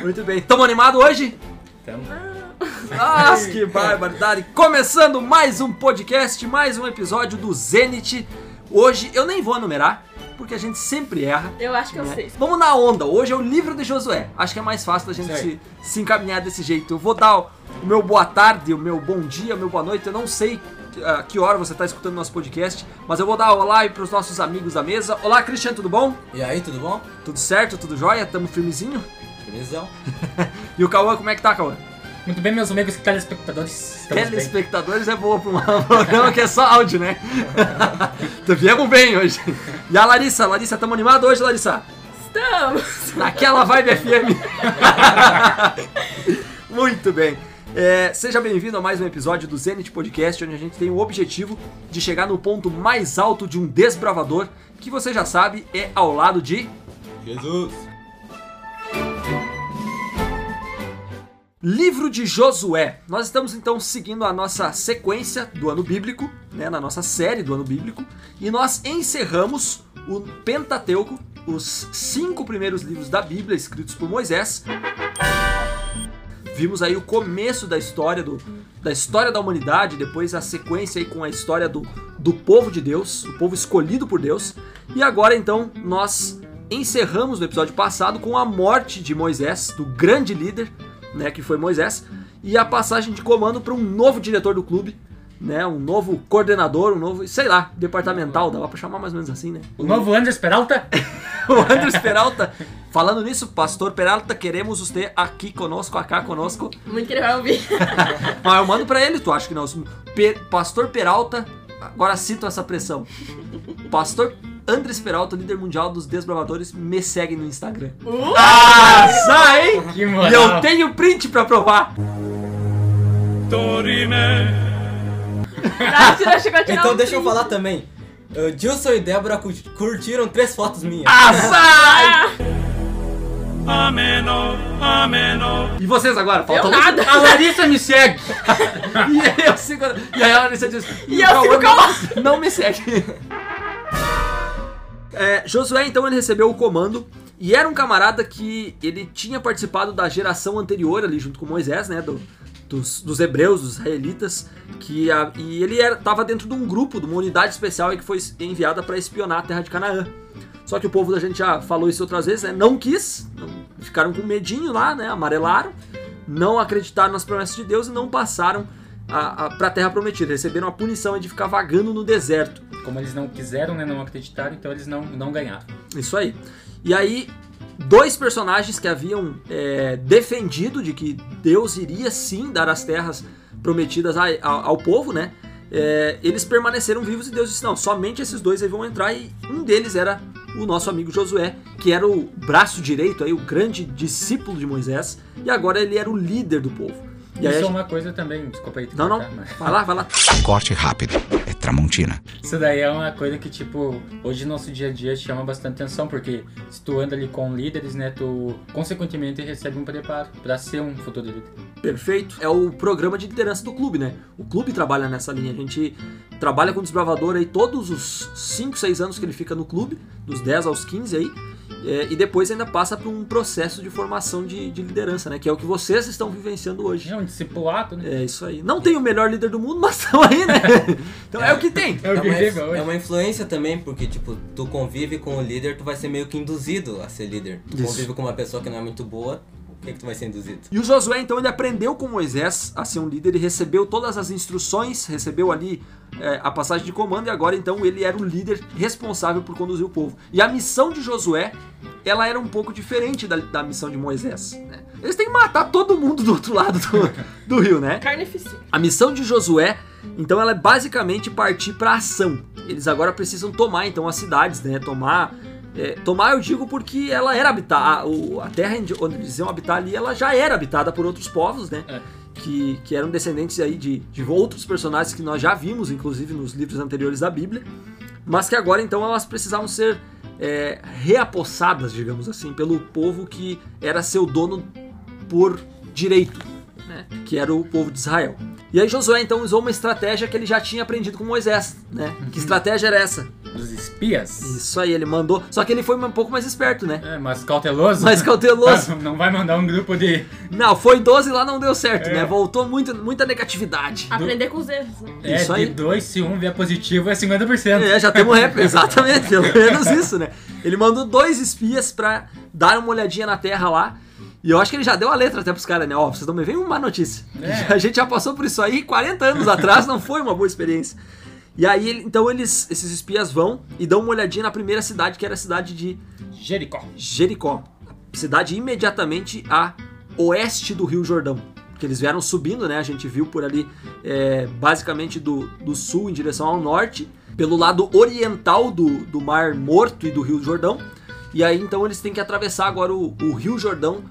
Muito bem. Tamo animado hoje? Então, Nossa, que barbaridade! Começando mais um podcast, mais um episódio do Zenit. Hoje eu nem vou enumerar, porque a gente sempre erra. Eu acho que eu né? sei. Vamos na onda. Hoje é o livro de Josué. Acho que é mais fácil da gente se, se encaminhar desse jeito. Eu vou dar o, o meu boa tarde, o meu bom dia, o meu boa noite. Eu não sei a que hora você está escutando nosso podcast, mas eu vou dar olá aí para os nossos amigos da mesa. Olá, Cristian, tudo bom? E aí, tudo bom? Tudo certo? Tudo jóia? Tamo firmezinho? Belezão? E o Cauã, como é que tá, Cauã? muito bem, meus amigos telespectadores. Estamos bem. Telespectadores é boa para um programa que é só áudio, né? Então, Viemos bem hoje. E a Larissa, Larissa, tamo animado hoje, Larissa? Estamos! Naquela vibe FM. Muito bem. É, seja bem-vindo a mais um episódio do Zenit Podcast, onde a gente tem o objetivo de chegar no ponto mais alto de um desbravador, que você já sabe é ao lado de Jesus! Livro de Josué. Nós estamos então seguindo a nossa sequência do ano bíblico, né, na nossa série do ano bíblico, e nós encerramos o Pentateuco, os cinco primeiros livros da Bíblia escritos por Moisés. Vimos aí o começo da história do, da história da humanidade, depois a sequência aí com a história do, do povo de Deus, o povo escolhido por Deus. E agora então nós encerramos no episódio passado com a morte de Moisés, do grande líder, né, que foi Moisés, e a passagem de comando para um novo diretor do clube, né, um novo coordenador, um novo, sei lá, departamental, dava para chamar mais ou menos assim, né? O novo Andres Peralta? o Andres Peralta. Falando nisso, Pastor Peralta, queremos você aqui conosco, acá conosco. Muito que ele vai ouvir. Mas eu mando pra ele, tu acha que não? Pe- Pastor Peralta, agora cito essa pressão. Pastor Andres Peralta, líder mundial dos desbravadores, me segue no Instagram. Uh! Ah, sai, hein? Que E moral. eu tenho print pra provar. Ah, você não chegou a tirar Então um deixa eu falar também. Uh, Gilson e Débora cu- curtiram três fotos minhas. Ah, sai! Ameno, ameno. E vocês agora? Falta Eu nada. A Larissa me segue! E eu sigo. E aí a Larissa diz. E eu sigo o Cauã não, não me segue. É, Josué então ele recebeu o comando e era um camarada que ele tinha participado da geração anterior ali junto com Moisés, né, do- dos, dos hebreus, dos israelitas, que a- e ele era, tava dentro de um grupo, de uma unidade especial que foi enviada para espionar a terra de Canaã. Só que o povo da gente já falou isso outras vezes, né? Não quis, não- ficaram com medinho lá, né? Amarelaram, não acreditaram nas promessas de Deus e não passaram a, a, pra terra prometida. Receberam a punição de ficar vagando no deserto. Como eles não quiseram, né, não acreditaram, então eles não, não ganharam. Isso aí. E aí, dois personagens que haviam é, defendido de que Deus iria sim dar as terras prometidas a- a- ao povo, né? É, eles permaneceram vivos e Deus disse: não, somente esses dois aí vão entrar. E um deles era o nosso amigo Josué, que era o braço direito, aí, o grande discípulo de Moisés, e agora ele era o líder do povo. E Isso é uma coisa também, desculpa aí. te Não, não, cortar, mas- vai lá, vai lá. Corte rápido. É Tramontina. Isso daí é uma coisa que, tipo, hoje no nosso dia a dia chama bastante atenção, porque se tu anda ali com líderes, né, tu consequentemente recebe um preparo pra ser um futuro líder. Perfeito. É o programa de liderança do clube, né? O clube trabalha nessa linha. A gente trabalha com o desbravador aí todos os 5, 6 anos que ele fica no clube, dos 10 aos 15 aí. É, e depois ainda passa por um processo de formação de, de liderança, né? Que é o que vocês estão vivenciando hoje. É um discipulado, né? É isso aí. Não tem o melhor líder do mundo, mas estão aí, né? Então é, o que tem. É o É que uma, chega hoje. é uma influência também, porque, tipo, tu convive com o líder, tu vai ser meio que induzido a ser líder. Tu Isso. convive com uma pessoa que não é muito boa, que, que tu vai ser induzido? E o Josué, então, ele aprendeu com Moisés a ser um líder, ele recebeu todas as instruções, recebeu ali é, a passagem de comando, e agora, então, ele era o líder responsável por conduzir o povo. E a missão de Josué, ela era um pouco diferente da, da missão de Moisés. né? Eles têm que matar todo mundo do outro lado do, do rio, né? Carnificina. A missão de Josué, então, ela é basicamente partir para ação. Eles agora precisam tomar, então, as cidades, né? Tomar. É, tomar, eu digo, porque ela era habitada. A, terra onde eles iam habitar ali, ela já era habitada por outros povos, né? É. Que, que eram descendentes aí de, de outros personagens que nós já vimos, inclusive nos livros anteriores da Bíblia. Mas que agora, então, elas precisavam ser é, reapossadas, digamos assim, pelo povo que era seu dono por direito, né? que era o povo de Israel. E aí Josué então usou uma estratégia que ele já tinha aprendido com Moisés, né? Que estratégia era essa? Dos espias. Isso aí, ele mandou. Só que ele foi um pouco mais esperto, né? É, mas cauteloso. Mais cauteloso. Não vai mandar um grupo de. Não, foi 12 lá, não deu certo, É. né? Voltou muito, muita negatividade. Aprender com os erros, né? É, Isso aí. de 2 se um vier positivo é 50%. É, já temos rap, exatamente, pelo menos isso, né? Ele mandou dois espias pra dar uma olhadinha na Terra lá. E eu acho que ele já deu a letra até pros caras, né? Ó, vocês não me veem uma notícia. É. A gente já passou por isso aí 40 anos atrás, não foi uma boa experiência. E aí, então eles, esses espias vão e dão uma olhadinha na primeira cidade, que era a cidade de Jericó. Jericó. Cidade imediatamente a oeste do Rio Jordão. Que eles vieram subindo, né? A gente viu por ali, é, basicamente do, do sul em direção ao norte, pelo lado oriental do, do Mar Morto e do Rio Jordão. E aí então eles têm que atravessar agora o, o Rio Jordão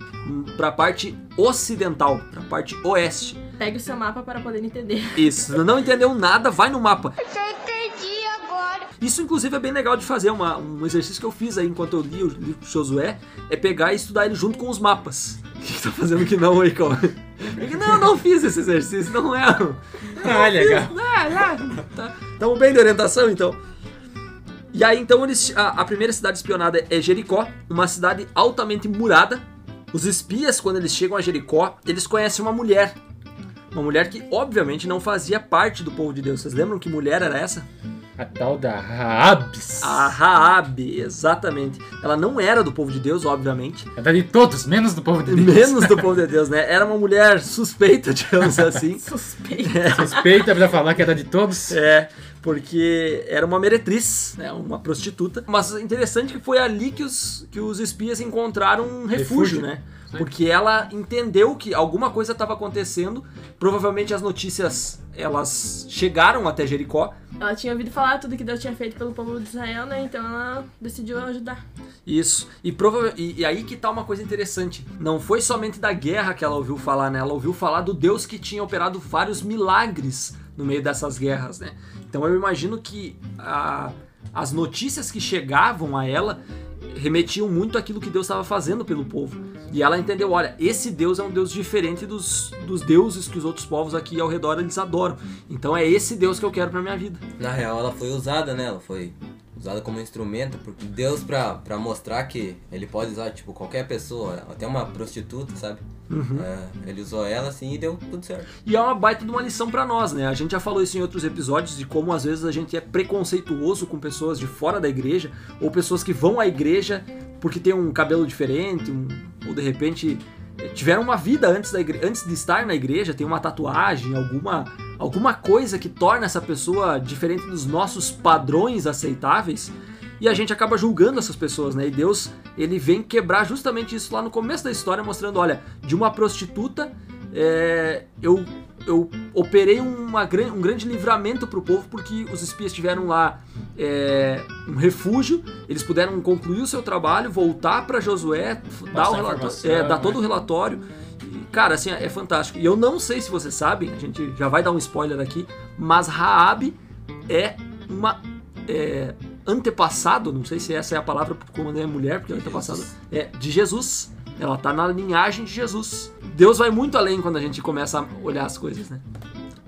para a parte ocidental, para a parte oeste. Pegue o seu mapa para poder entender. Isso, não entendeu nada, vai no mapa. Eu entendi agora. Isso, inclusive, é bem legal de fazer. Uma, um exercício que eu fiz aí enquanto eu li o livro do Josué é pegar e estudar ele junto com os mapas. O que, que tá fazendo que não aí? Porque, Não, eu não fiz esse exercício, não é. Ah, legal. Ah, ah, tá. Tamo bem de orientação, então. E aí, então, eles, a, a primeira cidade espionada é Jericó, uma cidade altamente murada. Os espias, quando eles chegam a Jericó, eles conhecem uma mulher. Uma mulher que, obviamente, não fazia parte do povo de Deus. Vocês lembram que mulher era essa? A tal da Raabs. A Raabe, exatamente. Ela não era do povo de Deus, obviamente. Era de todos, menos do povo de Deus. Menos do povo de Deus, né? Era uma mulher suspeita, digamos assim. Suspeito. Suspeita pra falar que era de todos. É, porque era uma meretriz, né? Uma prostituta. Mas interessante que foi ali que os, que os espias encontraram um refúgio, Refúgio. né? Porque ela entendeu que alguma coisa estava acontecendo. Provavelmente as notícias elas chegaram até Jericó. Ela tinha ouvido falar tudo que Deus tinha feito pelo povo de Israel, né? Então ela decidiu ajudar. Isso. E, prova e, e aí que tá uma coisa interessante. Não foi somente da guerra que ela ouviu falar, né? Ela ouviu falar do Deus que tinha operado vários milagres no meio dessas guerras, né? Então eu imagino que a- as notícias que chegavam a ela remetiam muito àquilo que Deus estava fazendo pelo povo. E ela entendeu, olha, esse Deus é um Deus diferente dos, dos deuses que os outros povos aqui ao redor eles adoram. Então é esse Deus que eu quero pra minha vida. Na real, ela foi usada, né? Ela foi usada como instrumento por Deus pra, pra mostrar que ele pode usar, tipo, qualquer pessoa, até uma prostituta, sabe? É, ele usou ela assim e deu tudo certo. E é uma baita de uma lição pra nós, né? A gente já falou isso em outros episódios de como às vezes a gente é preconceituoso com pessoas de fora da igreja ou pessoas que vão à igreja porque tem um cabelo diferente, um- ou de repente tiveram uma vida antes, da igre- antes de estar na igreja, tem uma tatuagem, alguma alguma coisa que torna essa pessoa diferente dos nossos padrões aceitáveis. E a gente acaba julgando essas pessoas, né? E Deus, ele vem quebrar justamente isso lá no começo da história, mostrando, olha, de uma prostituta, é, eu, eu operei uma, um grande livramento para o povo, porque os espias tiveram lá é, um refúgio, eles puderam concluir o seu trabalho, voltar para Josué, dar, o relatório, é, dar né? todo o relatório. E, cara, assim, é fantástico. E eu não sei se vocês sabem, a gente já vai dar um spoiler aqui, mas Raabe é uma é, antepassado, não sei se essa é a palavra como é mulher, porque é antepassado, é de Jesus. Ela tá na linhagem de Jesus. Deus vai muito além quando a gente começa a olhar as coisas, né?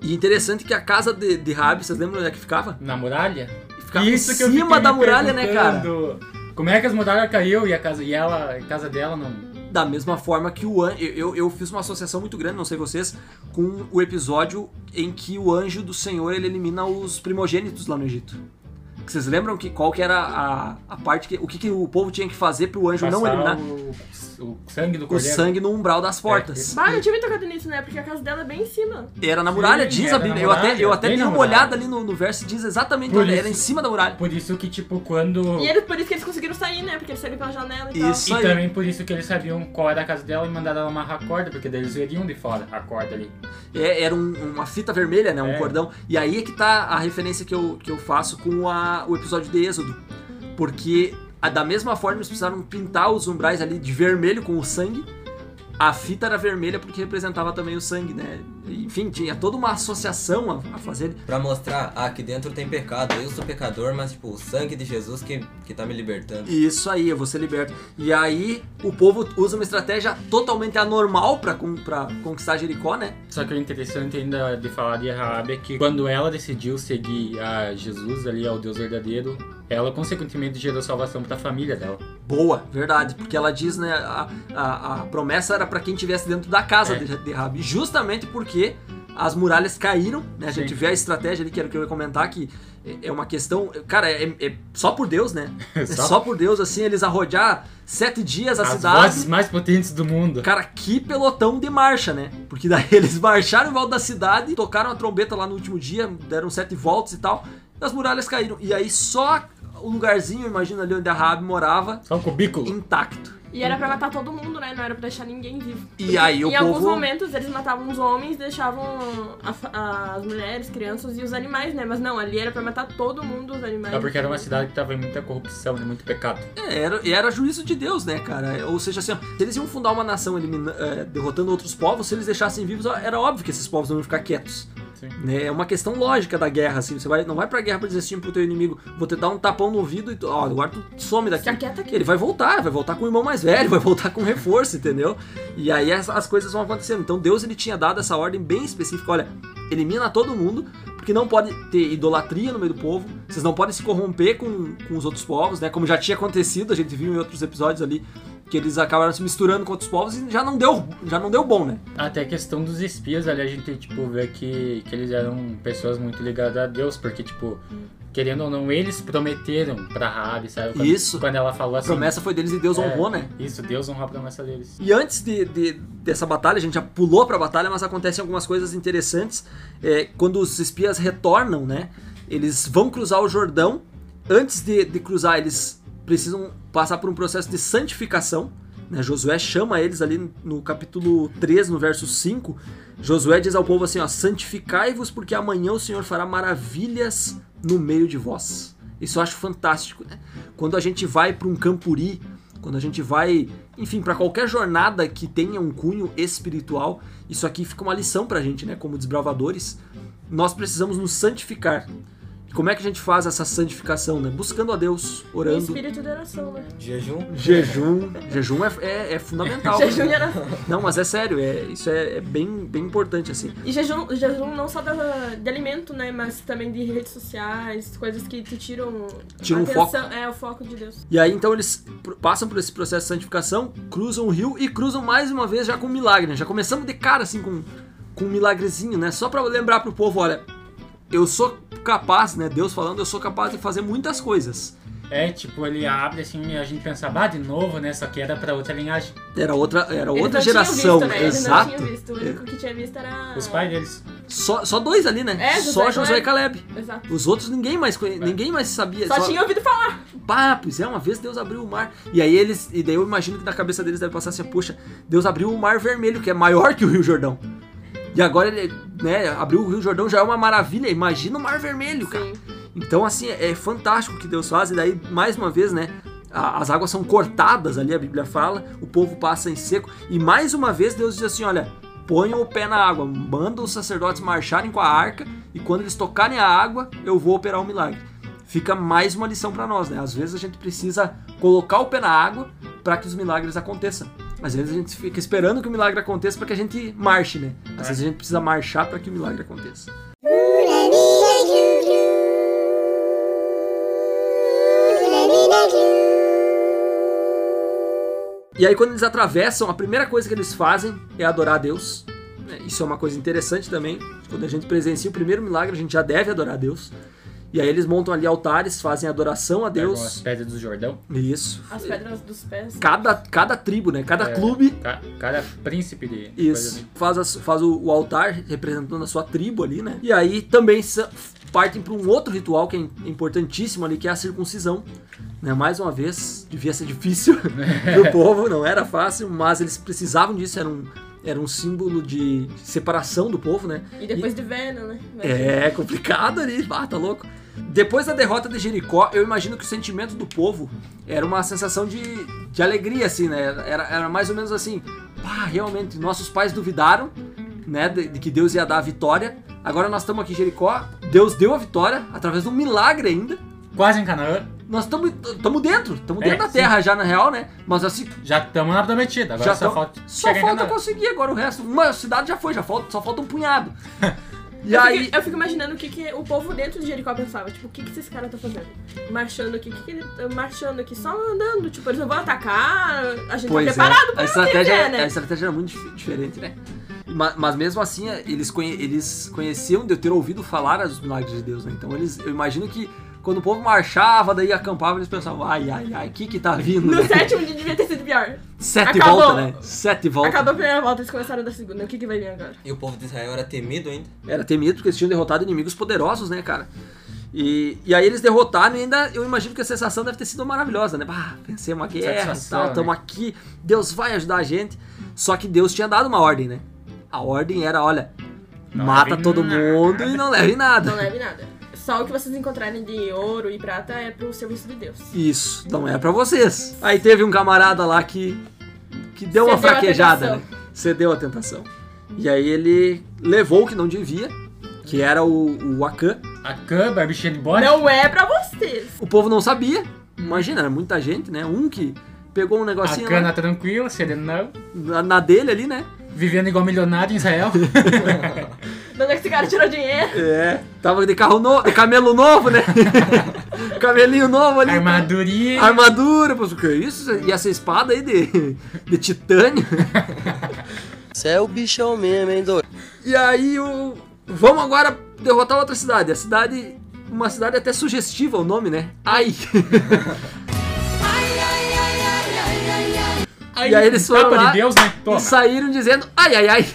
E interessante que a casa de, de vocês lembram onde é que ficava? Na muralha? Ficava em eu cima fiquei da muralha, né, cara? Como é que as muralhas caiu e a casa, e ela, a casa dela não. Da mesma forma que o anjo. Eu, eu, fiz uma associação muito grande, não sei vocês, com o episódio em que o anjo do Senhor ele elimina os primogênitos lá no Egito. Vocês lembram que qual que era a, a parte que. O que, que o povo tinha que fazer pro anjo não Passar eliminar? O, o sangue do O cordeiro. sangue no umbral das portas. Bah, eu tinha me tocado nisso, né? Porque a casa dela é bem em cima. Era na muralha, Sim, diz a Bíblia. Eu até, eu até dei uma olhada ali no, no verso e diz exatamente onde era em cima da muralha. Por isso que, tipo, quando. E eles, por isso que eles conseguiram sair, né? Porque eles saíram pela janela e Isso. E aí. também por isso que eles sabiam qual era a casa dela e mandaram ela amarrar a corda, porque daí eles veriam de fora a corda ali. É, era um- uma fita vermelha, né? Um É. cordão. E aí é que tá a referência que eu, que eu faço com a- o episódio de Êxodo. Porque da mesma forma eles precisaram pintar os umbrais ali de vermelho com o sangue. A fita era vermelha porque representava também o sangue, né? Enfim, tinha toda uma associação a, a fazer. Pra mostrar, ah, aqui dentro tem pecado. Eu sou pecador, mas tipo, o sangue de Jesus que, que tá me libertando. Isso aí, eu vou ser liberto. E aí o povo usa uma estratégia totalmente anormal pra, pra conquistar Jericó, né? Só que o interessante ainda de falar de Raab é que quando ela decidiu seguir a Jesus ali, ao Deus verdadeiro, ela consequentemente gerou salvação pra família dela. Boa, verdade, porque ela diz, né, a, a, a promessa era pra quem estivesse dentro da casa É. de, de Rabi, justamente porque as muralhas caíram, né, a gente Sim. vê a estratégia ali, que era o que eu ia comentar, que é- uma questão, cara, é, é só por Deus, né, é Só- só por Deus, assim, eles arrojar sete dias a As cidade... vozes mais potentes do mundo. Cara, que pelotão de marcha, né? Porque daí eles marcharam em volta da cidade, tocaram a trombeta lá no último dia, deram sete voltas e tal, e as muralhas caíram. E aí só o lugarzinho, imagina ali onde a Rabi morava, Só um cubículo. intacto. E era pra matar todo mundo, né? Não era pra deixar ninguém vivo. E aí em o alguns povo- momentos eles matavam os homens, deixavam a as mulheres, crianças e os animais, né? Mas não, ali era pra matar todo mundo, os animais. É porque era uma cidade que tava em muita corrupção e muito pecado. É, era, e era juízo de Deus, né, cara? Ou seja, assim, ó, se eles iam fundar uma nação elimina- é, derrotando outros povos, se eles deixassem vivos, era óbvio que esses povos não iam ficar quietos. Sim. né? É uma questão lógica da guerra, assim. Você vai, não vai pra guerra pra dizer assim pro teu inimigo, vou te dar um tapão no ouvido e tu, ó, agora tu some daqui. Ele vai voltar, vai voltar com o irmão mais velho, vai voltar com reforço, entendeu? E aí as, as coisas vão acontecendo. Então Deus ele tinha dado essa ordem bem específica, olha, elimina todo mundo, porque não pode ter idolatria no meio do povo, vocês não podem se corromper com, com os outros povos, né? Como já tinha acontecido, a gente viu em outros episódios ali que eles acabaram se misturando com outros povos e já não deu, já não deu bom, né? Até a questão dos espias ali, a gente, tipo, vê que, que eles eram pessoas muito ligadas a Deus, porque, tipo, querendo ou não, eles prometeram pra Rabi, sabe? Quando, Isso. Quando ela falou A assim... promessa foi deles e Deus é, honrou, né? Isso, Deus honrou a promessa deles. E antes de, de- dessa batalha, a gente já pulou pra batalha, mas acontecem algumas coisas interessantes. É, quando os espias retornam, né? Eles vão cruzar o Jordão. Antes de, de cruzar, eles precisam passar por um processo de santificação. Né? Josué chama eles ali no capítulo 3, no verso 5. Josué diz ao povo assim: ó, santificai-vos, porque amanhã o Senhor fará maravilhas no meio de vós. Isso eu acho fantástico, né? Quando a gente vai para um campuri, quando a gente vai, enfim, para qualquer jornada que tenha um cunho espiritual, isso aqui fica uma lição pra gente, né? Como desbravadores, nós precisamos nos santificar. E como é que a gente faz essa santificação, né? Buscando a Deus, E orando, espírito de oração, né? Jejum. jejum. Jejum é, é, é fundamental. Jejum e oração. Não, mas é sério, é, isso é, é bem, bem importante, assim. E jejum, jejum não só da, de alimento, né? Mas também de redes sociais, coisas que te tiram, Tiram o foco. É, o foco de Deus. E aí então eles passam por esse processo de santificação, cruzam o rio e cruzam mais uma vez já com um milagre. né? Já começamos de cara assim com, com um milagrezinho, né? Só pra lembrar pro povo, olha, eu sou capaz, né? Deus falando, eu sou capaz de fazer muitas coisas. É, tipo, ele abre assim e a gente pensa, bah, de novo, né? Só que era pra outra linhagem. Era outra, era Eles outra geração, visto, né? Exato. não tinham visto. O único que tinha visto era. Os pais deles. Só, só dois ali, né? É, só Josué e Caleb. Exato. Os outros ninguém mais conhe... ninguém mais sabia. Só, tinha ouvido falar. Pá, pois é, uma vez Deus abriu o mar. E aí eles. E daí eu imagino que na cabeça deles deve passar assim, poxa, Deus abriu o mar vermelho, que é maior que o Rio Jordão. E agora ele, né, abriu o Rio Jordão já é uma maravilha. Imagina o mar vermelho, cara. Sim. Então, assim, é fantástico o que Deus faz. E daí, mais uma vez, né? As águas são cortadas ali, a Bíblia fala, o povo passa em seco. E mais uma vez Deus diz assim: olha, ponham o pé na água, manda os sacerdotes marcharem com a arca, e quando eles tocarem a água, eu vou operar o milagre. Fica mais uma lição para nós, né? Às vezes a gente precisa colocar o pé na água para que os milagres aconteçam. Às vezes a gente fica esperando que o milagre aconteça para que a gente marche, né? Às vezes a gente precisa marchar para que o milagre aconteça. E aí, quando eles atravessam, a primeira coisa que eles fazem é adorar a Deus. né? Isso é uma coisa interessante também. Quando a gente presencia o primeiro milagre, a gente já deve adorar a Deus. E aí eles montam ali altares, fazem adoração a Pegam as Deus. pedras do Jordão. Isso. As pedras dos pés. Cada, cada tribo, né? Cada É, clube ca- Cada príncipe de. Isso. Faz, as- faz o, o altar representando a sua tribo ali, né? E aí também partem para um outro ritual que é im- importantíssimo ali, que é a circuncisão. Né? Mais uma vez, devia ser difícil pro povo, não era fácil, mas eles precisavam disso, era um, era um símbolo de separação do povo, né? E depois de velho, né? Imagina. É complicado ali, ah, tá louco. Depois da derrota de Jericó, eu imagino que o sentimento do povo era uma sensação de, de alegria, assim, né? Era, era mais ou menos assim, pá, realmente, nossos pais duvidaram, né, de, de que Deus ia dar a vitória. Agora nós estamos aqui em Jericó, Deus deu a vitória, através de um milagre ainda. Quase em Canaã. Nós estamos dentro, estamos É, dentro da sim. terra já, na real, né? Mas assim, Já estamos na prometida. Agora só tamo- falta só chegar em falta conseguir agora o resto. Uma cidade já foi, já falta, só falta um punhado. E eu, aí, fico, eu fico imaginando o que, que o povo dentro de Jericó pensava. Tipo, o que, que esses caras estão fazendo? Marchando aqui, o que, que ele tá marchando aqui? Só andando. Tipo, eles não vão atacar. A gente pois tá preparado é, pra a estratégia, né? a estratégia era muito dif- diferente, né? Ma- Mas, mesmo assim, eles, conhe- eles conheciam de eu ter ouvido falar dos milagres de Deus, né? Então eles, eu imagino que quando o povo marchava, daí acampava, eles pensavam, ai, ai, ai, o que que tá vindo? No né? sétimo dia devia ter sido pior. Sete Acabou. voltas, né? Sete voltas. Acabou a primeira volta, eles começaram da segunda. O que, que vai vir agora? E o povo de Israel era temido ainda. Era temido porque eles tinham derrotado inimigos poderosos, né, cara? E, e aí eles derrotaram e ainda eu imagino que a sensação deve ter sido maravilhosa, né? Ah, vencemos a guerra e Satisfação, tal, né? estamos aqui, Deus vai ajudar a gente. Só que Deus tinha dado uma ordem, né? A ordem era, olha, Não mata todo nada. mundo e não leve nada. Não leve nada. Só o que vocês encontrarem de ouro e prata é pro serviço de Deus. Isso, não é pra vocês. Aí teve um camarada lá que, que deu uma Cedeu à fraquejada, né? Cedeu a tentação. E aí ele levou o que não devia, que era o, o Akan. A Khan, barbichinha de bode. Não é pra vocês. O povo não sabia. Imagina, era muita gente, né? Um que pegou um A negocinho cana lá, tranquila, serenão. na, na dele ali, né? Vivendo igual milionário em Israel. De onde é que esse cara tirou dinheiro? É. Tava de carro novo, de camelo novo, né? Camelinho novo ali. Armadurinha. Armadura, pô, o que é isso? E essa espada aí de, de titânio. Você é o bichão mesmo, hein, doido? E aí o. Vamos agora derrotar outra cidade. A cidade. Uma cidade até sugestiva o nome, né? Ai. E aí eles foram lá de Deus, né? Toma. e saíram dizendo ai ai ai.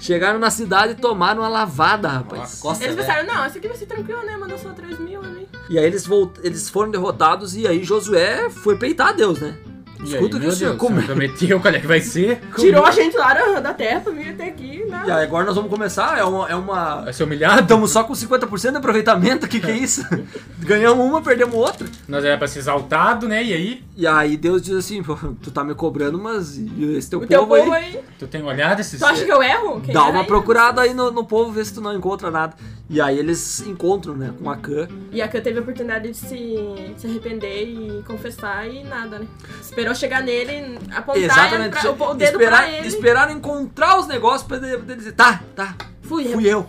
Chegaram na cidade e tomaram uma lavada, rapaz. Costa Eles velha. pensaram, não, essa aqui vai ser tranquila, né? Mandou só 3 mil ali. E aí eles, volt... eles foram derrotados e aí Josué foi peitar Deus, né? E aí, Escuta que o senhor come... prometeu qual é que vai ser? Tirou a gente lá da- da terra pra vir até aqui, né? E aí agora nós vamos começar, é uma... É uma... Vai ser humilhado? Estamos só com 50% de aproveitamento, o que, que é isso? Ganhamos uma, perdemos outra. Nós era pra ser exaltado, né? E aí? E aí Deus diz assim, tu tá me cobrando, mas e esse teu O povo, teu povo aí, aí. Tu tem olhado esses... Tu acha que eu erro? Quem dá uma aí? procurada aí no, no povo, vê se tu não encontra nada. E aí eles encontram, né, com a Khan. E a Khan teve a oportunidade de se, se arrepender e confessar e nada, né? Esperou chegar nele, apontar Exatamente. pra- o, o dedo esperar, pra ele. Esperaram encontrar os negócios pra ele ele dizer, tá, tá, Fui, fui eu.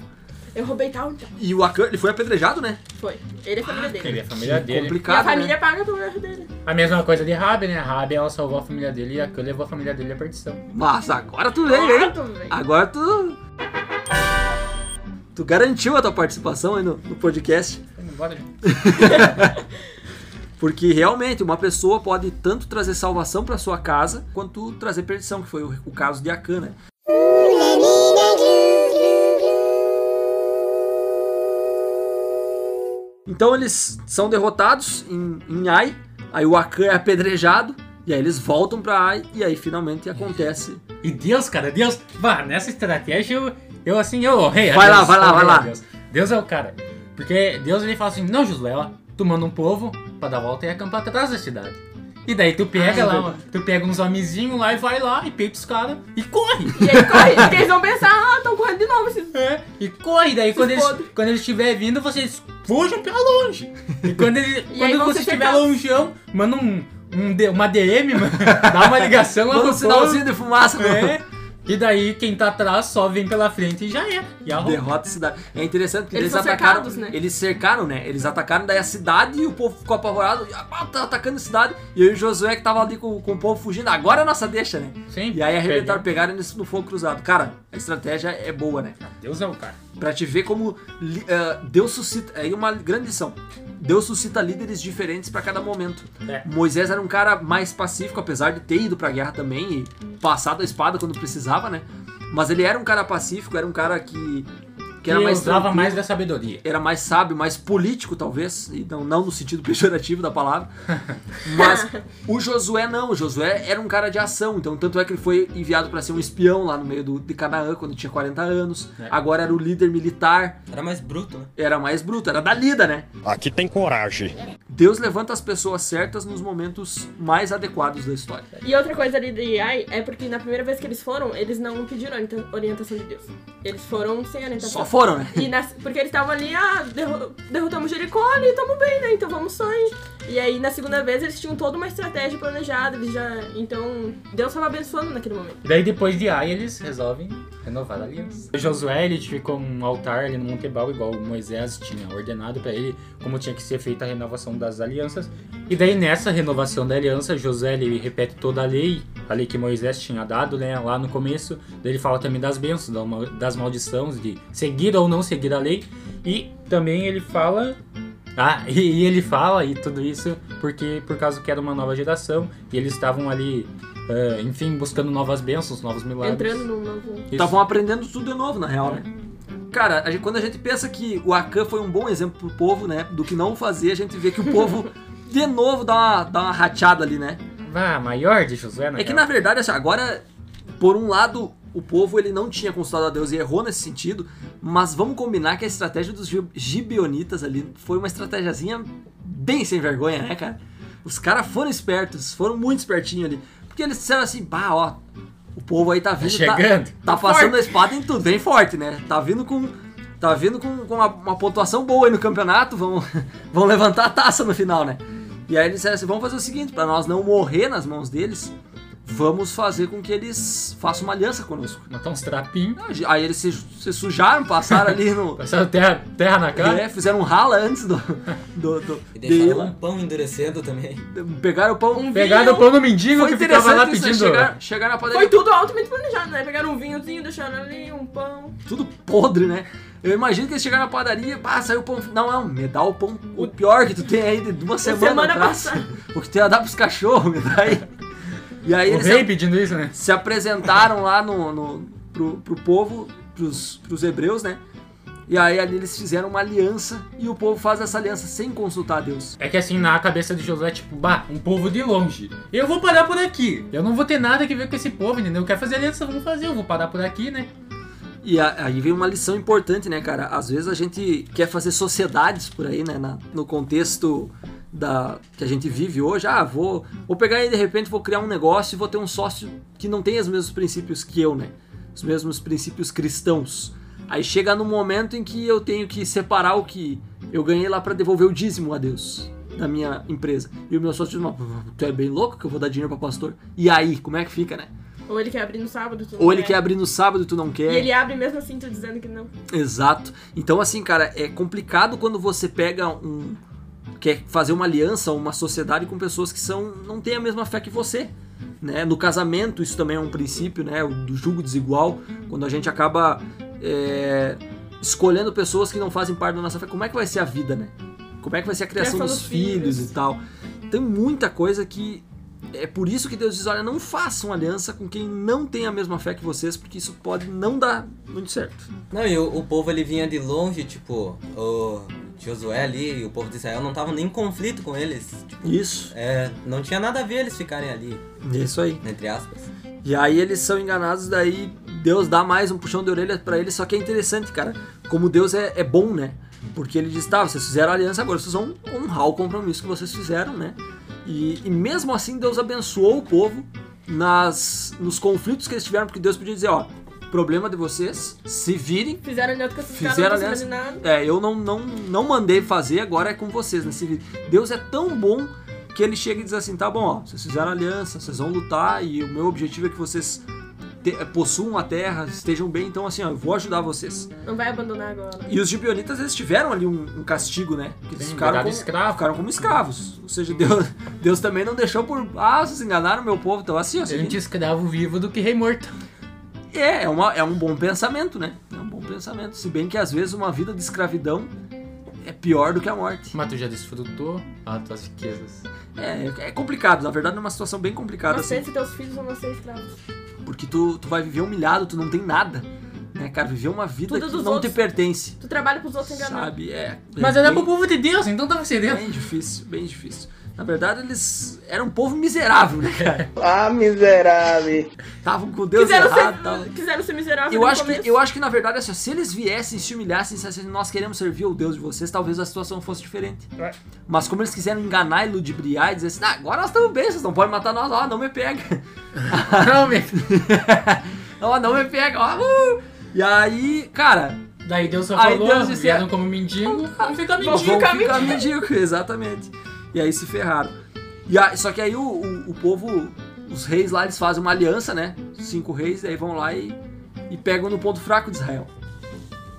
eu roubei tal, então. E o Akan, ele foi apedrejado, né? Foi. Ele é a família dele. Ele é a família dele. E a Complicado, família né? paga pelo erro dele. A mesma coisa de Rabi, né? A Rabi, ela salvou a família dele e a Khan levou a família dele à perdição. Mas agora tu veio, hein? Claro, velho. Agora tu... Tu garantiu a tua participação aí no, no podcast. Embora. Porque realmente uma pessoa pode tanto trazer salvação pra sua casa, quanto trazer perdição, que foi o, o caso de Akan, né? Então eles são derrotados em, em Ai, aí o Akan é apedrejado, e aí eles voltam pra Ai, e aí finalmente acontece. E Deus, cara, Deus... Vá, nessa estratégia eu, eu assim, eu rei. Vai lá, vai lá, vai lá. Deus. Deus é o cara. Porque Deus ele fala assim, não, Josué, ó, tu manda um povo pra dar volta e acampar atrás da cidade. E daí tu pega Ah, lá, ó, tu pega uns homenzinhos lá e vai lá e peita os caras e corre. E aí corre, porque eles vão pensar, ah, estão correndo de novo esses. É, e corre, daí quando eles, quando eles estiver vindo, vocês fujam pra longe. E quando, ele, E quando você estiver cercados. longeão, manda um, um uma DM, mano, dá uma ligação lá Manda pro um sinalzinho de fumaça. É, e daí quem tá atrás só vem pela frente e já é. E arruma. Derrota a cidade. É interessante que eles, Eles atacaram. cercados, né? Eles cercaram, né? Eles atacaram daí a cidade e o povo ficou apavorado. E, ah, tá atacando a cidade. E aí o Josué que tava ali com, com o povo fugindo. Agora é a nossa deixa, né? Sim, E aí arrebentaram, pega. pegaram eles no fogo cruzado. Cara, a estratégia é boa, né? Deus é o cara. Pra te ver como ah, Deus suscita. Aí uma grande lição. Deus suscita líderes diferentes pra cada momento. É. Moisés era um cara mais pacífico, apesar de ter ido pra guerra também e passado a espada quando precisava, né? Mas ele era um cara pacífico, era um cara que. Que era mais usava mais da sabedoria. Era mais sábio, mais político, talvez. E não, não no sentido pejorativo da palavra. Mas o Josué não. O Josué era um cara de ação. Então, tanto é que ele foi enviado pra ser um espião lá no meio do, de Canaã, quando tinha 40 anos. É. Agora era o líder militar. Era mais bruto, né? Era mais bruto, era da lida, né? Aqui tem coragem. Deus levanta as pessoas certas nos momentos mais adequados da história. E outra coisa ali de AI é porque na primeira vez que eles foram, eles não pediram orienta- orientação de Deus. Eles foram sem orientação. Só foram, né? E nas- porque eles estavam ali, ah, derro- derrotamos Jericó ali, tamo bem, né? Então vamos ir. E aí na segunda vez eles tinham toda uma estratégia planejada, eles já. Então Deus estava abençoando naquele momento. Daí depois de Ai, eles resolvem Renovar a aliança. Josué, ele ficou um altar ali no Monte Ebal, igual Moisés tinha ordenado pra ele, como tinha que ser feita a renovação das alianças. E daí, nessa renovação da aliança, Josué, ele repete toda a lei, a lei que Moisés tinha dado, né, lá no começo. Daí ele fala também das bênçãos, das maldições, de seguir ou não seguir a lei. E também ele fala ah, e, e ele fala e tudo isso porque por causa que era uma nova geração e eles estavam ali, eh, enfim, buscando novas bênçãos, novos milagres. Entrando num novo. Estavam aprendendo tudo de novo, na real, né? Cara, a gente- quando a gente pensa que o Akan foi um bom exemplo pro povo, né? Do que não fazer, a gente vê que o povo, de novo, dá uma, dá uma rateada ali, né? Ah, maior de Josué, né? É que na verdade, assim, agora, por um lado, o povo ele não tinha consultado a Deus e errou nesse sentido, mas vamos combinar que a estratégia dos gi- gibeonitas ali foi uma estratégiazinha bem sem vergonha, né, cara? Os caras foram espertos, foram muito espertinhos ali. Porque eles disseram assim, pá, ó, o povo aí tá vindo, tá, chegando. tá passando a espada em tudo, bem forte, né? Tá vindo com. Tá vindo com, com uma, uma pontuação boa aí no campeonato, vão, vão levantar a taça no final, né? E aí eles disseram assim, vamos fazer o seguinte, pra nós não morrer nas mãos deles, vamos fazer com que eles façam uma aliança conosco. Matar uns trapinhos, Aí eles se, se sujaram, passaram ali no. passaram terra, terra na cara. É, fizeram um rala antes do. do, do E deixaram um pão endurecendo também. Pegaram o pão. Um Pegaram vinho. o pão no mendigo Foi que ficava lá né? pedindo. chegar, chegar na padaria. Foi tudo altamente planejado, né? Pegaram um vinhozinho, deixaram ali, um pão. tudo podre, né? Eu imagino que eles chegaram na padaria, pá, saiu o pão. Não, não, me dá o pão, o pior que tu tem aí de uma semana, semana atrás. passada. O que tu ia dar pros cachorros, me dá aí. E aí O eles rei pedindo isso, né? se apresentaram lá no, no, pro, pro povo, pros, pros hebreus, né? E aí ali eles fizeram uma aliança e o povo faz essa aliança sem consultar a Deus. É que assim, na cabeça de Josué, tipo, bah, um povo de longe. Eu vou parar por aqui. Eu não vou ter nada que ver com esse povo, entendeu? Quer fazer aliança, vamos fazer. Eu vou parar por aqui, né? E aí vem uma lição importante, né, cara? Às vezes a gente quer fazer sociedades por aí, né? no contexto da que a gente vive hoje. Ah, vou, vou pegar e de repente vou criar um negócio e vou ter um sócio que não tem os mesmos princípios que eu, né? Os mesmos princípios cristãos. Aí chega no momento em que eu tenho que separar o que eu ganhei lá para devolver o dízimo a Deus da minha empresa. E o meu sócio diz, "Mas, tu é bem louco que eu vou dar dinheiro para pastor? E aí, como é que fica, né? Ou ele quer abrir no sábado, tu não Ou ele quer abrir no sábado e tu não quer. E ele abre mesmo assim, tu dizendo que não. Exato. Então, assim, cara, é complicado quando você pega um. Quer fazer uma aliança, uma sociedade com pessoas que são não têm a mesma fé que você. Né? No casamento, isso também é um princípio, né? O do julgo desigual. Quando a gente acaba é, escolhendo pessoas que não fazem parte da nossa fé, como é que vai ser a vida, né? Como é que vai ser a criação Criação dos dos filhos filhos. e tal. Tem muita coisa que. É por isso que Deus diz: olha, não façam aliança com quem não tem a mesma fé que vocês, porque isso pode não dar muito certo. Não, e o, o povo ele vinha de longe, tipo, o Josué ali e o povo de Israel não estavam nem em conflito com eles. Tipo, Isso. é, não tinha nada a ver eles ficarem ali, isso aí. entre aspas. E aí eles são enganados, daí Deus dá mais um puxão de orelha pra eles, só que é interessante, cara, como Deus é, é bom, né? Porque ele diz, tá, vocês fizeram aliança, agora vocês vão honrar o compromisso que vocês fizeram, né? E, e mesmo assim Deus abençoou o povo nas, nos conflitos que eles tiveram, porque Deus podia dizer, ó, problema de vocês, se virem, Fizeram aliança com esses caras, Fizeram não aliança. é, eu não, não, não mandei fazer, agora é com vocês, né? Se virem. Deus é tão bom que ele chega e diz assim, tá bom, ó, vocês fizeram aliança, vocês vão lutar e o meu objetivo é que vocês te- possuam a terra, estejam bem, então assim, ó, eu vou ajudar vocês. Não vai abandonar agora. E os gibeonitas, eles tiveram ali um, um castigo, né? Que eles Sim, ficaram como, escravo. ficaram como escravos. Ou seja, Deus, Deus também não deixou por, ah, vocês enganaram meu povo, então assim, ó, Antes escravo vivo do que rei morto. É, é, uma, é um bom pensamento, né? É um bom pensamento. Se bem que às vezes uma vida de escravidão é pior do que a morte. Mas tu já desfrutou as tuas riquezas. É, é complicado, na verdade é uma situação bem complicada, Mas assim. teus filhos vão nascer escravos. Porque tu, tu vai viver humilhado, tu não tem nada. Né, cara? Viver uma vida Tudo que dos não outros. te pertence. Tu trabalha pros outros enganar. Sabe? É. Mas é era bem, pro povo de Deus, então tava cedendo. bem difícil, bem difícil. Na verdade, eles eram um povo miserável, né, cara? Ah, miserável. Estavam com Deus Quiseram errado. ser, tavam- quiseram ser miseráveis Eu acho, que, eu acho que, na verdade, assim, se eles viessem, se humilhassem, se assim, nós queremos servir o Deus de vocês, talvez a situação fosse diferente. É. Mas como eles quiseram enganar e ludibriar e dizer assim, ah, agora nós estamos bem, vocês não podem matar nós, ó, não me pega. Não, meu. ó, não me pega, ó. uh. E aí, cara, Daí Deus só Aí falou, Deus disse, vieram como mendigo, vamos ficar mendigo. ficar ficar mendigo, exatamente. E aí se ferraram. E aí, só que aí o, o, o povo, os reis lá, eles fazem uma aliança, né? Cinco reis, daí vão lá e e pegam no ponto fraco de Israel.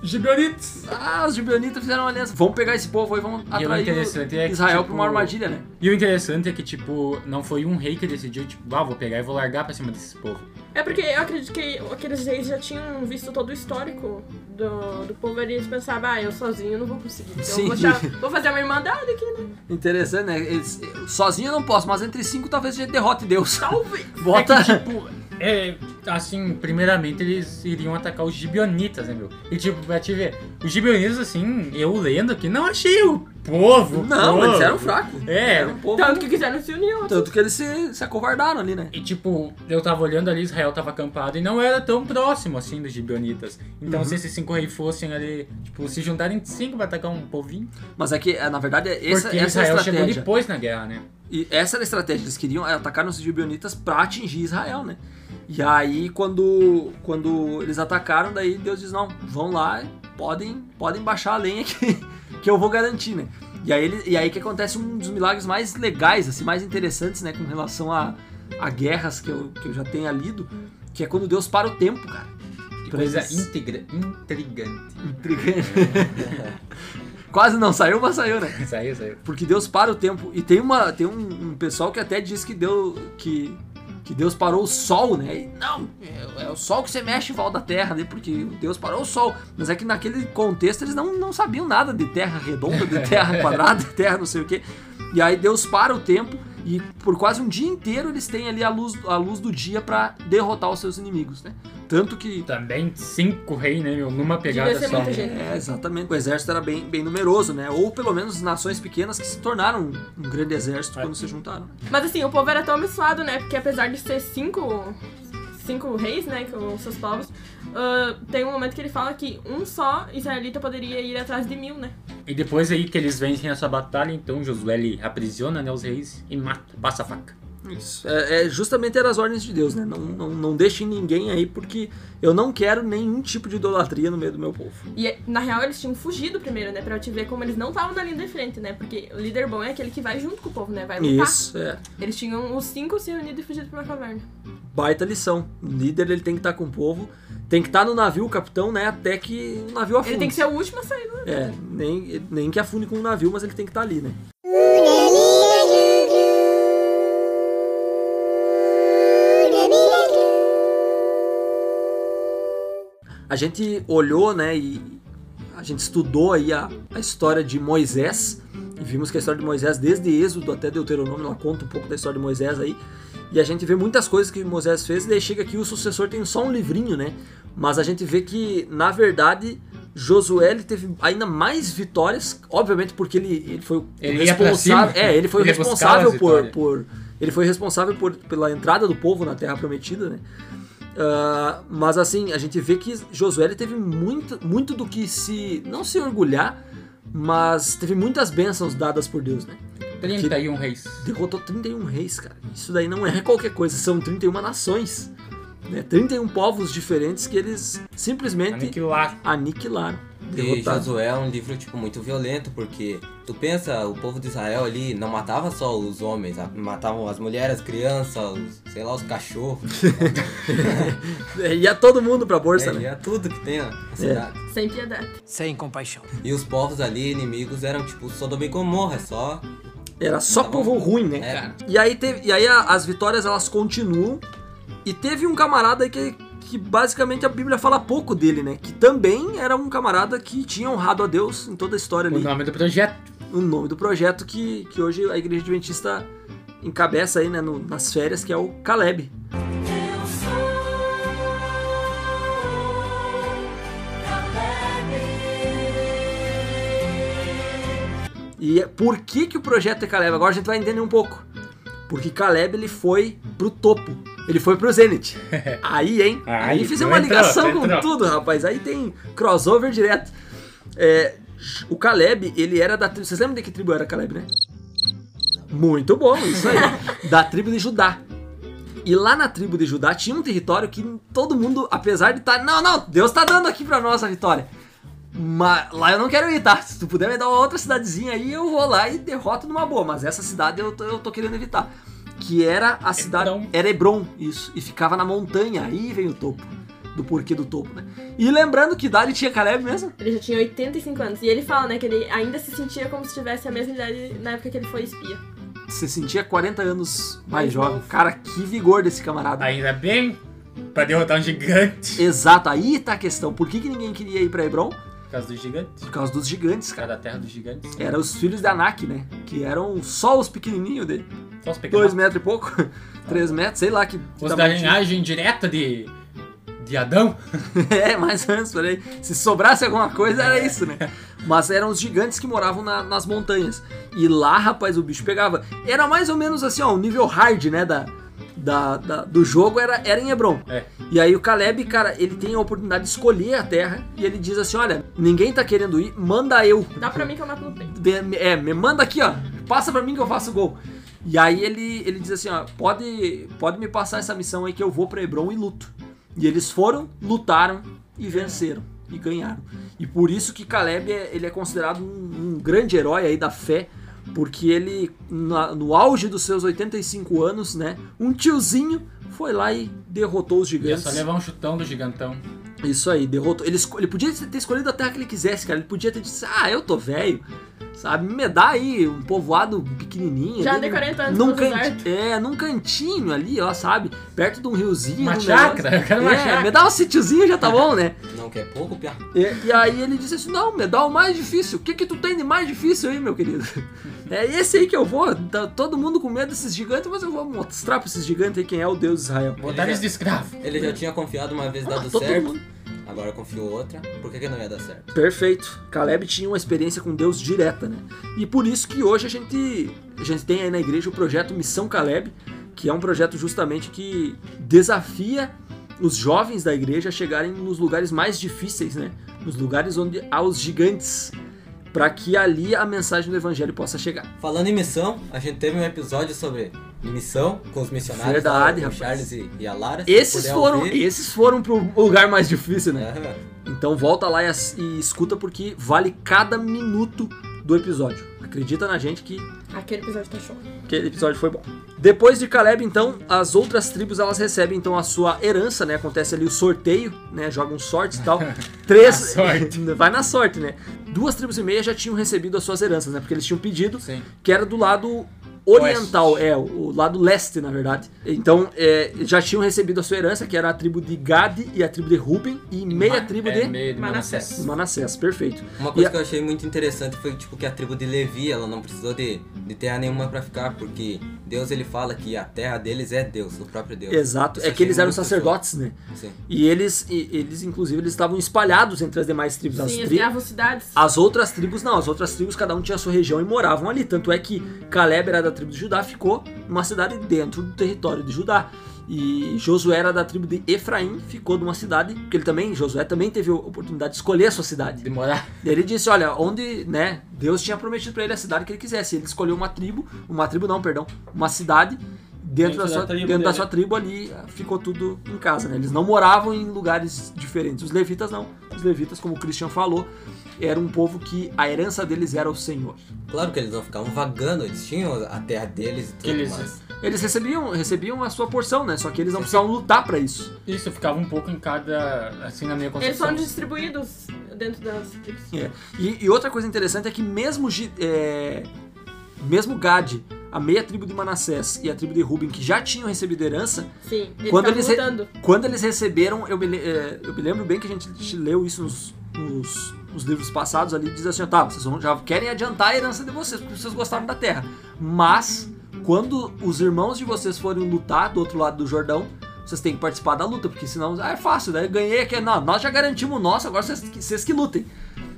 Gibeonites! Ah, os gibeonitas fizeram uma aliança. Vamos pegar esse povo aí, vamos o atrair interessante é que, Israel tipo, pra uma armadilha, né? E o interessante é que, tipo, não foi um rei que decidiu, tipo, ah, vou pegar e vou largar pra cima desses povo. É porque eu acredito que aqueles reis já tinham visto todo o histórico do, do povo ali. Eles pensavam, ah, eu sozinho não vou conseguir. Então Sim. eu vou, achar- vou fazer uma irmandade aqui, né? Interessante, né? Eles, sozinho eu não posso, mas entre cinco talvez a gente derrote Deus. Talvez. Bota. É que, tipo, é, assim, primeiramente eles iriam atacar os gibionitas, né, meu? E, tipo, pra te ver, os gibionitas, assim, eu lendo aqui, não achei o povo. não, povo. eles eram fracos. É, Era um povo. Tanto que quiseram se unir. outros. Tanto que eles se, se acovardaram ali, né? E tipo, eu tava olhando ali, Israel tava acampado e não era tão próximo assim dos gibionitas. Então Uhum. se esses cinco reis fossem ali, tipo, se juntarem cinco pra atacar um povinho. Mas é que, é, na verdade, é essa, porque essa é a Israel chegou estratégia. depois na guerra, né? E essa era a estratégia. Eles queriam atacar os gibeonitas pra atingir Israel, né? E aí, quando, quando eles atacaram, daí Deus diz, não, vão lá, podem, podem baixar a lenha que, que eu vou garantir, né? E aí, ele, e aí que acontece um dos milagres mais legais, assim, mais interessantes, né? Com relação a, a guerras que eu, que eu já tenha lido, que é quando Deus para o tempo, cara. Que Pra coisa eles- integra- intrigante. Intrigante. Quase não saiu, mas saiu, né? Saiu, saiu. Porque Deus para o tempo. E tem, uma, tem um, um pessoal que até diz que, deu, que, que Deus parou o sol, né? E, não, é, é o sol que você mexe em volta da terra, né? Porque Deus parou o sol. Mas é que naquele contexto eles não, não sabiam nada de terra redonda, de terra quadrada, de terra não sei o quê. E aí Deus para o tempo e por quase um dia inteiro eles têm ali a luz, a luz do dia pra derrotar os seus inimigos, né? Tanto que Também cinco reis, né, meu? Numa pegada só. é, exatamente. O exército era bem, bem numeroso, né? Ou pelo menos nações pequenas que se tornaram um grande exército quando se juntaram. Mas assim, o povo era tão abençoado, né? Porque apesar de ser cinco, cinco reis, né? Com seus povos, ah, tem um momento que ele fala que um só israelita poderia ir atrás de mil, né? E depois aí que eles vencem essa batalha, então Josué ele aprisiona né, os reis e mata, passa a faca. Isso. É, é justamente eram as ordens de Deus, né? Não, não, não deixem ninguém aí, porque eu não quero nenhum tipo de idolatria no meio do meu povo. E na real eles tinham fugido primeiro, né? Pra te ver como eles não estavam na linha de frente, né? Porque o líder bom é aquele que vai junto com o povo, né? Vai lutar. Isso, é. Eles tinham os cinco se unido e fugido pra uma caverna. Baita lição. O líder ele tem que estar com o povo, tem que estar no navio, o capitão, né? Até que o navio afunde. Ele tem que ser o último a sair, né? É, nem, nem que afunde com o navio, mas ele tem que estar ali, né? A gente olhou, né, e a gente estudou aí a, a história de Moisés, e vimos que a história de Moisés, desde Êxodo até Deuteronômio, ela conta um pouco da história de Moisés aí, e a gente vê muitas coisas que Moisés fez, e daí chega aqui o sucessor tem só um livrinho, né, mas a gente vê que, na verdade, Josué ele teve ainda mais vitórias, obviamente porque ele, ele foi o Ele responsável, é, ele foi Ele responsável por, por ele foi responsável por, pela entrada do povo na Terra Prometida, né? Ah, mas assim, a gente vê que Josué teve muito, muito do que se. não se orgulhar, mas teve muitas bênçãos dadas por Deus, né? 31 reis. Derrotou 31 reis, cara. Isso daí não é qualquer coisa, são 31 nações. Né? 31 povos diferentes que eles simplesmente Aniquilar. aniquilaram. E Derrotaram. Josué é um livro, tipo, muito violento, porque tu pensa, o povo de Israel ali não matava só os homens, matavam as mulheres, as crianças, os, sei lá, os cachorros. É, Ia todo mundo pra bolsa, é, né? ia tudo que tem na cidade. Sem piedade. Sem compaixão. E os povos ali, inimigos, eram tipo Sodoma e Gomorra, só. Era só povo ruim, né, É. cara? E aí, teve, e aí a- as vitórias elas continuam. E teve um camarada aí que, que basicamente a Bíblia fala pouco dele, né? Que também era um camarada que tinha honrado a Deus em toda a história O ali. nome do projeto. O nome do projeto que, que hoje a Igreja Adventista encabeça aí, né, no- nas férias, que é o Caleb. E é- por que, que o projeto é Caleb? Agora a gente vai entender um pouco. Porque Caleb ele foi pro topo. Ele foi pro Zenith. Aí, hein? Aí ele fizemos uma entrou, ligação com entrou. tudo, rapaz. Aí tem crossover direto. É, o Caleb, ele era da tribo. Vocês lembram de que tribo era Caleb, né? Muito bom, isso aí. da tribo de Judá. E lá na tribo de Judá tinha um território que todo mundo, apesar de estar. não, não, Deus tá dando aqui pra nós a vitória. Mas lá eu não quero ir, tá? Se tu puder me dar uma outra cidadezinha aí, eu vou lá e derroto numa boa. Mas essa cidade eu tô, eu tô querendo evitar. Que era a cidade. Hebron. Era Hebron, isso. E ficava na montanha. Aí vem o topo. do porquê do topo, né? E lembrando que idade tinha Caleb mesmo? Ele já tinha 85 anos. E ele fala, né, que ele ainda se sentia como se tivesse a mesma idade na época que ele foi espia. Você sentia 40 anos mais jovem. novo. Cara, que vigor desse camarada. Ainda bem, pra derrotar um gigante. Exato, aí tá a questão. Por que, que ninguém queria ir pra Hebron? Por causa do gigante. Por causa dos gigantes, cara. Cada terra dos gigantes. Eram os filhos de Anak, né? Que eram só os pequenininhos dele. Pequenos. Dois metros e pouco. Três metros, sei lá que. que Os da tamanho tinha. linhagem direta de. de Adão. É, mais ou menos por aí. Se sobrasse alguma coisa, era isso, né? Mas eram os gigantes que moravam na- nas montanhas. E lá, rapaz, o bicho pegava. Era mais ou menos assim, ó, o nível hard, né? Da, da, da- do jogo era, era em Hebron. É. E aí o Caleb, cara, ele tem a oportunidade de escolher a terra. E ele diz assim: olha, ninguém tá querendo ir, manda eu. Dá pra mim que eu mato no peito. É, me manda aqui, ó. Passa pra mim que eu faço o gol. E aí ele, ele diz assim, ó, pode, pode me passar essa missão aí que eu vou pra Hebron e luto. E eles foram, lutaram e venceram. E ganharam. E por isso que Caleb é, ele é considerado um, um grande herói aí da fé. Porque ele, na- no auge dos seus 85 anos, né? Um tiozinho foi lá e derrotou os Ia gigantes. só levar um chutão do gigantão. Isso aí, derrotou. Ele, ele podia ter escolhido a terra que ele quisesse, cara. Ele podia ter dito, ah, eu tô velho. Sabe, me dá aí um povoado pequenininho. Já ali andei num- 40 anos num canti-. É, num cantinho ali, ó, sabe? Perto de um riozinho. Uma um chácara, negócio. eu quero uma é, chácara. me dá um sítiozinho já tá bom, né? Não quer pouco, Pia? E, e aí ele disse assim, não, me dá o mais difícil. O que que tu tem de mais difícil aí, meu querido? É esse aí que eu vou. Tá todo mundo com medo desses gigantes, mas eu vou mostrar pra esses gigantes aí quem é o Deus de Israel. Botar eles de escravo. Ele já tinha confiado uma vez Ah, dado todo certo, mundo. Agora confiou outra. Por que, que não ia dar certo? Perfeito. Caleb tinha uma experiência com Deus direta, né? E por isso que hoje a gente, a gente tem aí na igreja o projeto Missão Caleb, que é um projeto justamente que desafia os jovens da igreja a chegarem nos lugares mais difíceis, né? Nos lugares onde há os gigantes, para que ali a mensagem do evangelho possa chegar. Falando em missão, a gente teve um episódio sobre missão com os missionários, Verdade, o rapaz. Charles e, e a Lara. se Esses foram, ouvir. esses foram pro lugar mais difícil, né? É, Então volta lá e, e escuta porque vale cada minuto do episódio. Acredita na gente que Aquele episódio tá show. Aquele episódio foi bom. Depois de Caleb, então, as outras tribos elas recebem então a sua herança, né? Acontece ali o sorteio, né? Jogam sorte e tal. Três. Na sorte. Vai na sorte, né? Duas tribos e meia já tinham recebido as suas heranças, né? Porque eles tinham pedido Sim. que era do lado oriental, é, o lado leste, na verdade. Então, é, já tinham recebido a sua herança, que era a tribo de Gad e a tribo de Ruben, e meia tribo é, de meio de Manassés. Manassés. Perfeito. Uma coisa E a- que eu achei muito interessante foi tipo que a tribo de Levi, ela não precisou de, de terra nenhuma pra ficar, porque Deus ele fala que a terra deles é Deus, o próprio Deus. Exato, Isso é eu que eles eram sacerdotes, né? Sim. E eles, e- eles inclusive, eles estavam espalhados entre as demais tribos. As, Sim, eles tri- ganhavam cidades. as outras tribos não, as outras tribos cada um tinha a sua região e moravam ali. Tanto é que Caleb era da tribo de Judá, ficou numa cidade dentro do território de Judá. E Josué era da tribo de Efraim, ficou numa cidade, porque ele também, Josué também teve a oportunidade de escolher a sua cidade. Demorar. E ele disse, olha, onde, né, Deus tinha prometido pra ele a cidade que ele quisesse. Ele escolheu uma tribo, uma tribo não, perdão, uma cidade dentro, Dentro da, da sua, tribo dentro da sua tribo ali, ficou tudo em casa, né? Eles não moravam em lugares diferentes. Os levitas não. Os levitas, como o Christian falou, era um povo que a herança deles era o Senhor. Claro que eles não ficavam vagando, eles tinham a terra deles e tudo eles- mais. Eles recebiam, recebiam a sua porção, né? Só que eles não precisavam lutar pra isso. Isso, ficava um pouco em cada. Assim, na minha Eles concepção. foram distribuídos dentro das tribos. É. E, e outra coisa interessante é que mesmo, é, mesmo Gad, a meia tribo de Manassés e a tribo de Ruben, que já tinham recebido herança, Sim, eles Quando eles re-. Quando eles receberam, eu me, é, eu me lembro bem que a gente leu isso nos, nos- nos livros passados ali, diz assim, tá, vocês vão- já querem adiantar a herança de vocês, porque vocês gostaram da terra. Mas, quando os irmãos de vocês forem lutar do outro lado do Jordão, vocês têm que participar da luta, porque senão ah, é fácil, né? Ganhei aqui, não, nós já garantimos o nosso, agora vocês, que- vocês que lutem.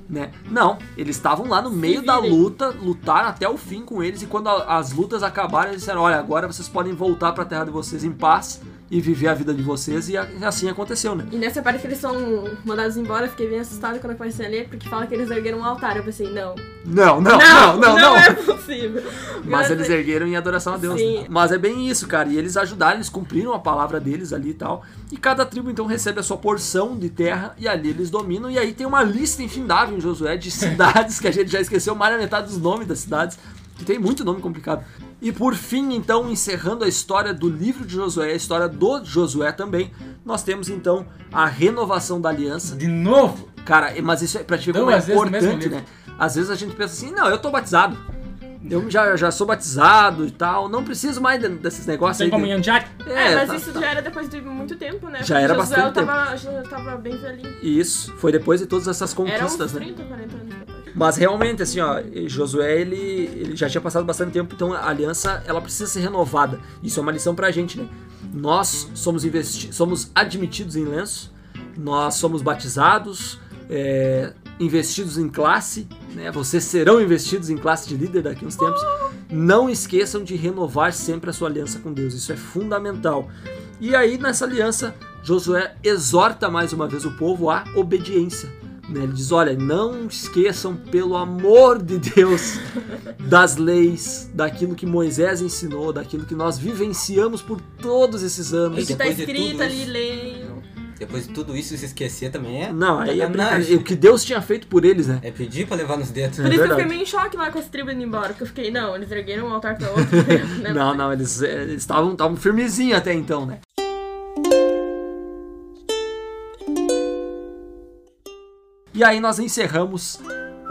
Né? Não, eles estavam lá no meio da luta, lutaram até o fim com eles, e quando a- as lutas acabaram, eles disseram: Olha, agora vocês podem voltar pra terra de vocês em paz e viver a vida de vocês, e assim aconteceu, né? E nessa parte que eles são mandados embora, eu fiquei bem assustado quando eu comecei a ler, porque fala que eles ergueram um altar. Eu pensei, não. Não, não, não, não, não. é possível. Mas eles sei- ergueram em adoração a Deus. Sim. Mas é bem isso, cara. E eles ajudaram, eles cumpriram a palavra deles ali e tal. E cada tribo então recebe a sua porção de terra e ali eles dominam. E aí tem uma lista infindável em Josué de cidades que a gente já esqueceu mais da metade dos nomes das cidades. Que tem muito nome complicado. E por fim, então, encerrando a história do livro de Josué, a história do Josué também, nós temos então a renovação da aliança. De novo? Cara, mas isso é pra te ver como é importante, né? Às vezes a gente pensa assim, não, eu tô batizado. Eu já, já sou batizado e tal, não preciso mais de- desses negócios Sem aí. de- comunhão diária? É, mas tá- isso tá. já era depois de muito tempo, né? Já era Josué bastante tava, já tava bem velhinho. Isso, foi depois de todas essas Era uns conquistas, né? 30, 40 anos. Mas realmente, assim, ó, Josué, ele, ele já tinha passado bastante tempo, então a aliança, ela precisa ser renovada. Isso é uma lição pra gente, né? Nós somos, investi somos admitidos em lenço, nós somos batizados, é, investidos em classe, né? Vocês serão investidos em classe de líder daqui a uns tempos. Não esqueçam de renovar sempre a sua aliança com Deus, isso é fundamental. E aí, nessa aliança, Josué exorta mais uma vez o povo à obediência. Né? Ele diz: Olha, não esqueçam, pelo amor de Deus, das leis, daquilo que Moisés ensinou, daquilo que nós vivenciamos por todos esses anos. que tá depois de escrito tudo ali, isso- leiam. Depois de tudo isso, se esquecer também é. Não, aí é brincadeira. O que Deus tinha feito por eles, né? É pedir pra levar nos dedos. Por isso que eu verdade. fiquei meio em choque lá com as tribos indo embora. Porque eu fiquei, não, eles ergueram um altar pra outro. né? Não, não, eles é, estavam estavam firmezinhos até então, né? E aí nós encerramos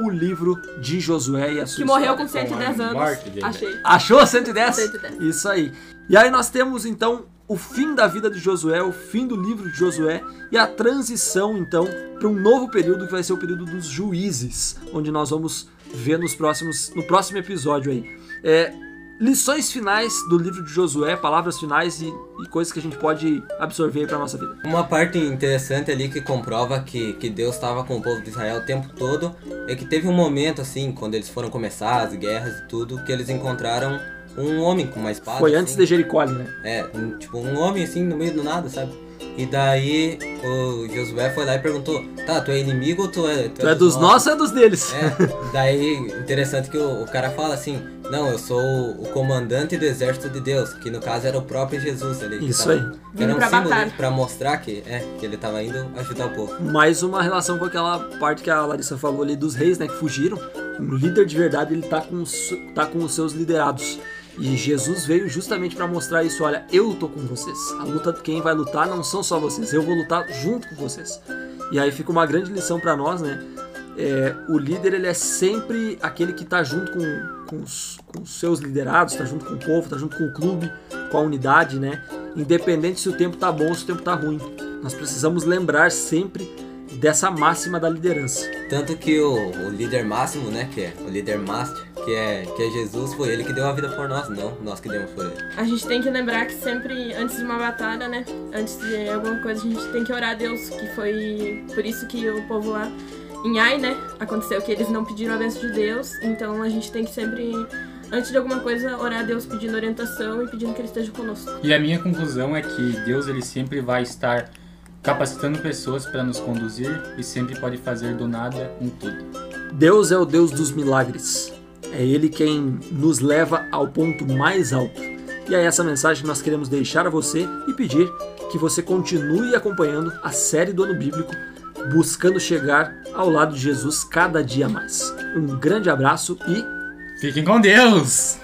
o livro de Josué e a sua Que morreu com história. 110 Com a anos. Achei. Achou 110? 110. Isso aí. E aí nós temos então o fim da vida de Josué, o fim do livro de Josué e a transição então para um novo período que vai ser o período dos juízes, onde nós vamos ver nos próximos no próximo episódio aí. É, lições finais do livro de Josué, palavras finais e, e coisas que a gente pode absorver para nossa vida. Uma parte interessante ali que comprova que, que Deus estava com o povo de Israel o tempo todo é que teve um momento assim, quando eles foram começar as guerras e tudo, que eles encontraram um homem com uma espada. Foi assim. antes de Jericó, né? É, um- tipo, um homem assim no meio do nada, sabe? E daí o Josué foi lá e perguntou: Tá, tu é inimigo ou tu é. Tu é dos nossos ou é dos deles? É, daí interessante que o, o cara fala assim: Não, eu sou o comandante do exército de Deus, que no caso era o próprio Jesus ali. Isso tava- aí. Que era um pra símbolo batalha. pra mostrar que, é, que ele tava indo ajudar o povo. mais uma relação com aquela parte que a Larissa falou ali dos reis, né, que fugiram. Um líder de verdade, ele tá com, os- tá com os seus liderados. E Jesus veio justamente para mostrar isso, olha, eu tô com vocês. A luta de quem vai lutar não são só vocês, eu vou lutar junto com vocês. E aí fica uma grande lição para nós, né? É, o líder ele é sempre aquele que tá junto com, com, os, com os seus liderados, tá junto com o povo, tá junto com o clube, com a unidade, né? Independente se o tempo tá bom ou se o tempo tá ruim. Nós precisamos lembrar sempre dessa máxima da liderança. Tanto que o, o líder máximo, né, que é o líder master, que é, que é Jesus, foi ele que deu a vida por nós, não nós que demos por ele. A gente tem que lembrar que sempre, antes de uma batalha, né? Antes de alguma coisa, a gente tem que orar a Deus, que foi por isso que o povo lá em Ai, né? Aconteceu que eles não pediram a bênção de Deus, então a gente tem que sempre, antes de alguma coisa, orar a Deus pedindo orientação e pedindo que ele esteja conosco. E a minha conclusão é que Deus ele sempre vai estar capacitando pessoas para nos conduzir e sempre pode fazer do nada um tudo. Deus é o Deus dos milagres. É Ele quem nos leva ao ponto mais alto. E é essa mensagem que nós queremos deixar a você e pedir que você continue acompanhando a série do Ano Bíblico, buscando chegar ao lado de Jesus cada dia mais. Um grande abraço e Fiquem com Deus!